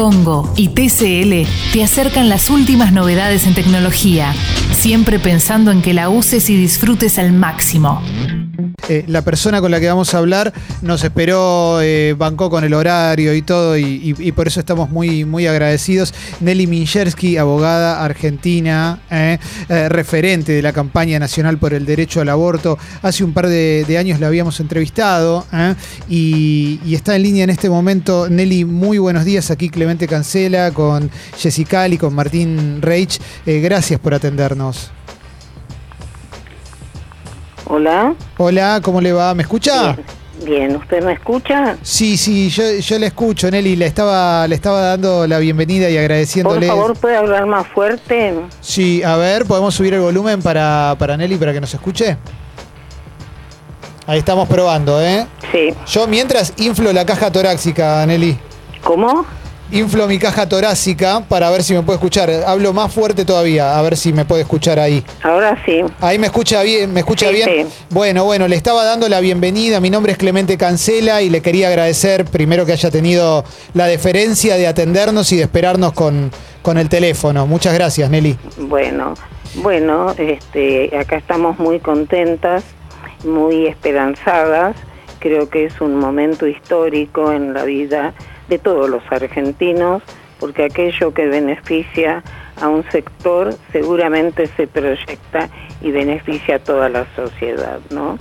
Congo y TCL te acercan las últimas novedades en tecnología, siempre pensando en que la uses y disfrutes al máximo. Eh, la persona con la que vamos a hablar nos esperó, eh, bancó con el horario y todo, y, por eso estamos muy, muy agradecidos. Nelly Minchersky, abogada argentina, eh, referente de la campaña nacional por el derecho al aborto. Hace un par de, años la habíamos entrevistado y, y está en línea en este momento. Nelly, muy buenos días. Aquí Clemente Cancela con Jessica y con Martín Reich. Gracias por atendernos. Hola. Hola, ¿cómo le va? ¿Me escucha? Bien. Bien, ¿usted me escucha? Sí, sí, yo, yo le escucho, Nelly. Le estaba, le estaba dando la bienvenida y Por agradeciéndole. favor, ¿puede hablar más fuerte? Sí, a ver, ¿podemos subir el volumen para, para Nelly para que nos escuche? Ahí estamos probando, ¿eh? Sí. Yo mientras inflo la caja torácica, Nelly. ¿Cómo? Inflo mi caja torácica para ver si me puede escuchar. Hablo más fuerte todavía, a ver si me puede escuchar ahí. Ahora sí. Ahí me escucha bien, me escucha Sí, bien. sí. Bueno, bueno, le estaba dando la bienvenida. Mi nombre es Clemente Cancela y le quería agradecer primero que haya tenido la deferencia de atendernos y de esperarnos con, con el teléfono. Muchas gracias, Nelly. Bueno, bueno, este, acá estamos muy contentas, muy esperanzadas. Creo que es un momento histórico en la vida de todos los argentinos, porque aquello que beneficia a un sector seguramente se proyecta y beneficia a toda la sociedad, ¿no?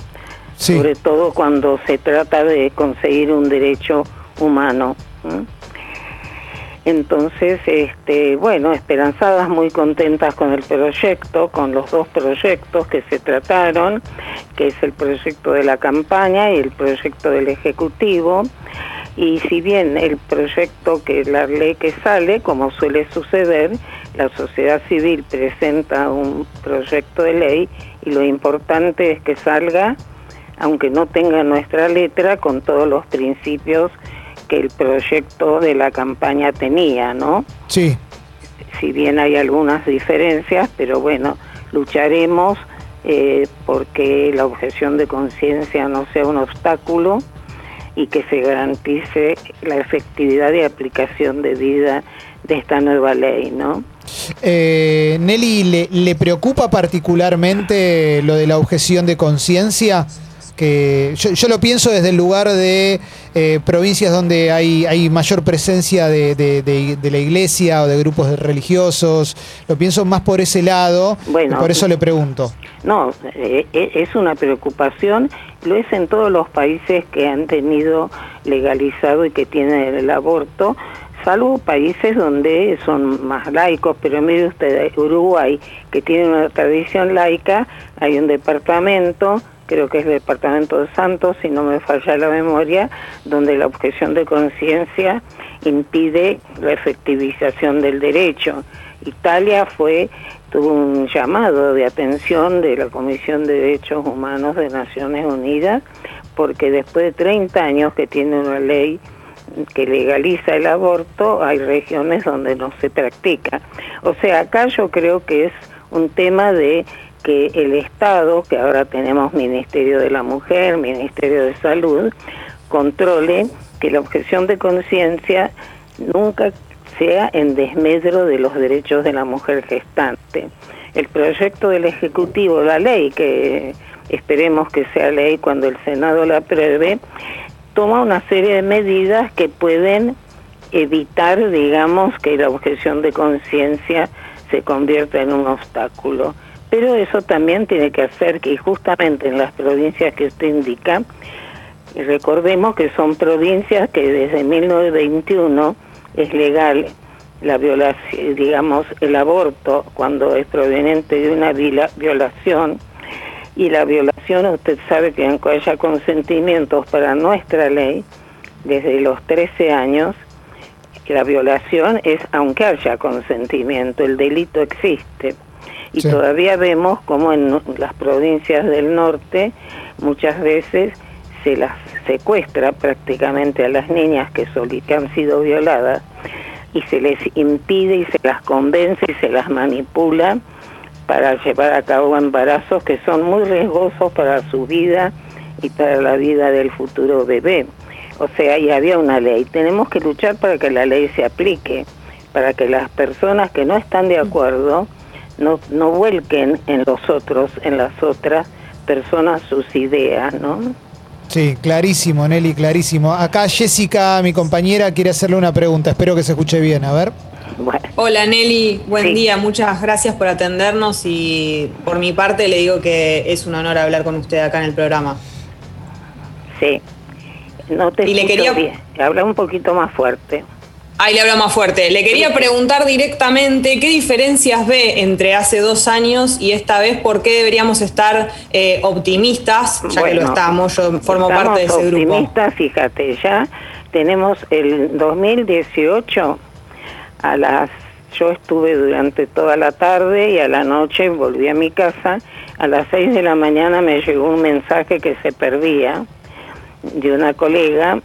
Sí. sobre todo cuando se trata de conseguir un derecho humano. Entonces, este, bueno, esperanzadas, muy contentas con el proyecto, con los dos proyectos que se trataron, que es el proyecto de la campaña y el proyecto del Ejecutivo. Y si bien el proyecto que la ley que sale, como suele suceder, la sociedad civil presenta un proyecto de ley y lo importante es que salga aunque no tenga nuestra letra, con todos los principios que el proyecto de la campaña tenía, ¿no? Sí, Si bien hay algunas diferencias, pero bueno, lucharemos eh, porque la objeción de conciencia no sea un obstáculo y que se garantice la efectividad y aplicación de vida de esta nueva ley, ¿no? Eh, Nelly, ¿le, le preocupa particularmente lo de la objeción de conciencia? Que yo, yo lo pienso desde el lugar de eh, provincias donde hay, hay mayor presencia de, de- de- de la iglesia o de grupos religiosos. Lo pienso más por ese lado. Bueno. y por eso le pregunto. No, eh, eh, es una preocupación, lo es en todos los países que han tenido legalizado y que tienen el aborto, salvo países donde son más laicos, pero mire usted, Uruguay, que tiene una tradición laica, hay un departamento, creo que es el departamento de Santos, si no me falla la memoria, donde la objeción de conciencia impide la efectivización del derecho. Italia fue tuvo un llamado de atención de la Comisión de Derechos Humanos de Naciones Unidas porque después de 30 años que tiene una ley que legaliza el aborto, hay regiones donde no se practica. O sea, acá yo creo que es un tema de que el Estado, que ahora tenemos Ministerio de la Mujer, Ministerio de Salud, controle que la objeción de conciencia nunca sea en desmedro de los derechos de la mujer gestante. El proyecto del Ejecutivo, la ley, que esperemos que sea ley cuando el Senado la apruebe, toma una serie de medidas que pueden evitar, digamos, que la objeción de conciencia se convierta en un obstáculo. Pero eso también tiene que hacer que justamente en las provincias que usted indica, recordemos que son provincias que desde 1921 es legal la violación, digamos, el aborto cuando es proveniente de una viola- violación y la violación, usted sabe que aunque haya consentimientos para nuestra ley, desde los 13 años, la violación es aunque haya consentimiento, el delito existe. Y Sí. todavía vemos como en las provincias del norte muchas veces se las secuestra prácticamente a las niñas que, que han sido violadas y se les impide y se las convence y se las manipula para llevar a cabo embarazos que son muy riesgosos para su vida y para la vida del futuro bebé. O sea, y había una ley. Tenemos que luchar para que la ley se aplique, para que las personas que no están de acuerdo no, no vuelquen en los otros, en las otras personas sus ideas, ¿no? Sí, clarísimo, Nelly, clarísimo. Acá Jessica, mi compañera, quiere hacerle una pregunta. Espero que se escuche bien. A ver. Bueno. Hola Nelly, buen Sí. día, muchas gracias por atendernos y por mi parte le digo que es un honor hablar con usted acá en el programa. Sí. No te Y le quería- bien. Habla un poquito más fuerte. Ahí le hablo más fuerte. Le quería preguntar directamente qué diferencias ve entre hace dos años y esta vez, por qué deberíamos estar eh, optimistas, ya que lo Bueno, estamos, yo formo estamos parte de ese grupo. optimistas, fíjate, ya tenemos el 2018 a las yo estuve durante toda la tarde y a la noche volví a mi casa. A las 6 de la mañana me llegó un mensaje que se perdía de una colega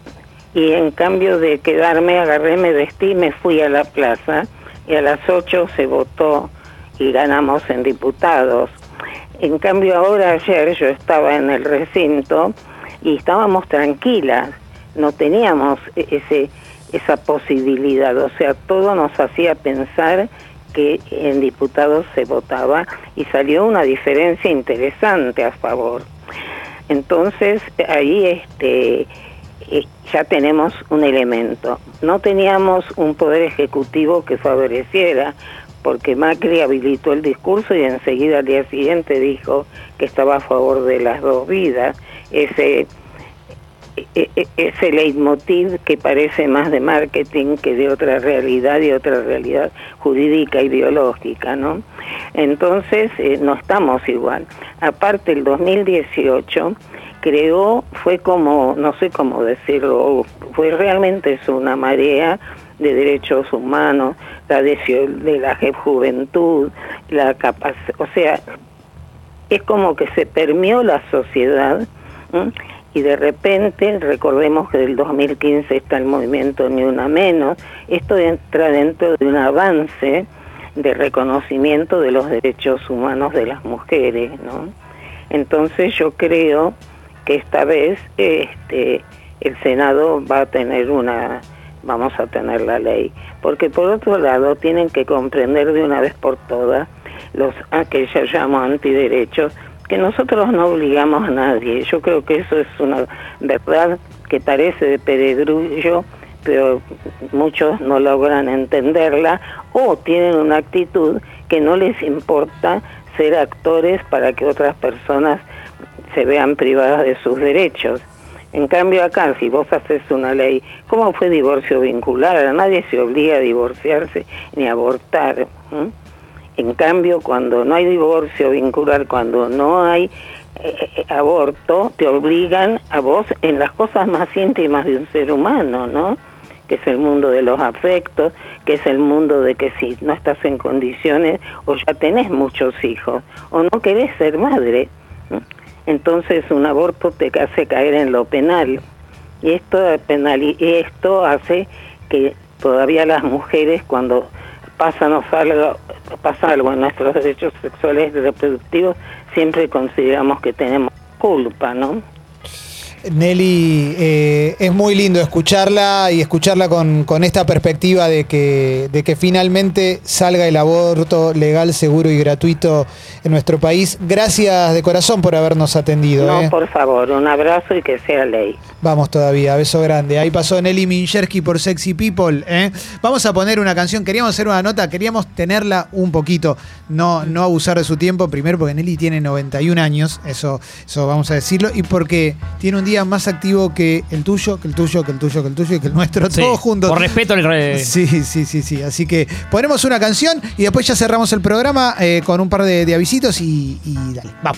y en cambio de quedarme agarré, me vestí, me fui a la plaza y a las 8 se votó y ganamos en diputados. En cambio ahora ayer yo estaba en el recinto y estábamos tranquilas, no teníamos e- ese esa posibilidad, o sea, todo nos hacía pensar que en diputados se votaba y salió una diferencia interesante a favor. Entonces, ahí este ya tenemos un elemento. No teníamos un poder ejecutivo que favoreciera, porque Macri habilitó el discurso y enseguida al día siguiente dijo que estaba a favor de las dos vidas. Ese e- e- ese leitmotiv que parece más de marketing que de otra realidad y otra realidad jurídica y biológica, ¿no? Entonces, eh, no estamos igual. Aparte, el 2018 creó, fue como, no sé cómo decirlo, fue realmente es una marea de derechos humanos, la adhesión de la juventud, la capacidad, o sea, es como que se permeó la sociedad y de repente, recordemos que del 2015 está el movimiento Ni Una Menos, esto entra dentro de un avance de reconocimiento de los derechos humanos de las mujeres, ¿no? Entonces yo creo que esta vez este el Senado va a tener una vamos a tener la ley, porque por otro lado tienen que comprender de una vez por todas los a que yo llamo antiderechos, que nosotros no obligamos a nadie. Yo creo que eso es una verdad que parece de peregrullo, pero muchos no logran entenderla o tienen una actitud que no les importa ser actores para que otras personas se vean privadas de sus derechos. En cambio acá, si vos haces una ley, ¿cómo fue divorcio vincular? Nadie se obliga a divorciarse ni a abortar. En cambio, cuando no hay divorcio vincular, cuando no hay eh, eh, aborto, te obligan a vos en las cosas más íntimas de un ser humano, ¿no? Que es el mundo de los afectos, que es el mundo de que si no estás en condiciones o ya tenés muchos hijos o no querés ser madre. Entonces un aborto te hace caer en lo penal y esto y esto hace que todavía las mujeres cuando pasa, nos algo, pasa algo en nuestros derechos sexuales y reproductivos siempre consideramos que tenemos culpa, ¿no? Nelly, eh, es muy lindo escucharla y escucharla con, con esta perspectiva de que, de que finalmente salga el aborto legal, seguro y gratuito en nuestro país. Gracias de corazón por habernos atendido. No, ¿eh? por favor, un abrazo y que sea ley. Vamos todavía, beso grande. Ahí pasó Nelly Minchersky por Sexy People. ¿eh? Vamos a poner una canción. Queríamos hacer una nota, queríamos tenerla un poquito, no, no abusar de su tiempo. Primero porque Nelly tiene 91 años, eso, eso vamos a decirlo, y porque tiene un día más activo que el tuyo, que el tuyo, que el tuyo, que el tuyo y que el nuestro, Sí, todos juntos. Por respeto al re- Sí, sí, sí, sí. Así que ponemos una canción y después ya cerramos el programa eh, con un par de, de avisitos y, y dale, vamos.